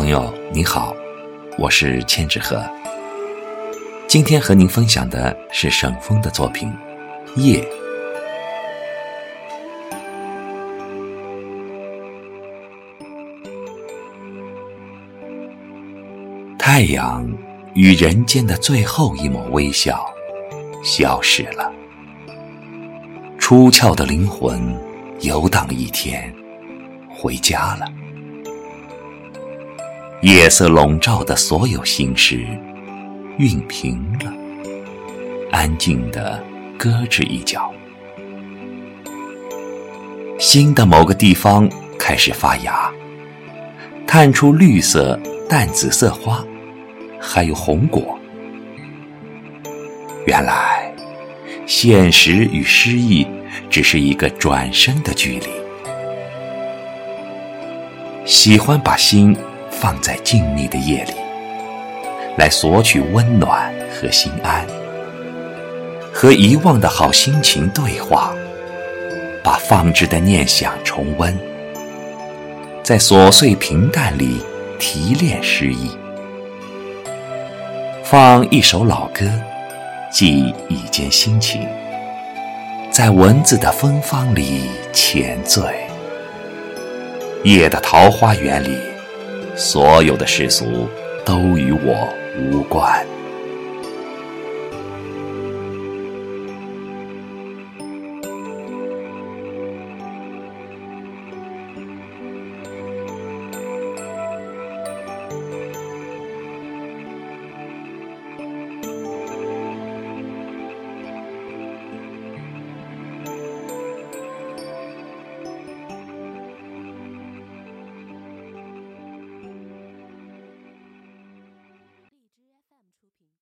朋友，你好，我是千纸鹤。今天和您分享的是沈峰的作品《夜》。太阳与人间的最后一抹微笑消失了，出窍的灵魂游荡一天，回家了。夜色笼罩的所有心事，熨平了，安静的搁置一角。心的某个地方开始发芽，探出绿色、淡紫色花，还有红果。原来，现实与诗意只是一个转身的距离。喜欢把心。放在静谧的夜里，来索取温暖和心安，和遗忘的好心情对话，把放置的念想重温，在琐碎平淡里提炼诗意，放一首老歌，记一间心情，在文字的芬芳里浅醉，夜的桃花源里。所有的世俗都与我无关。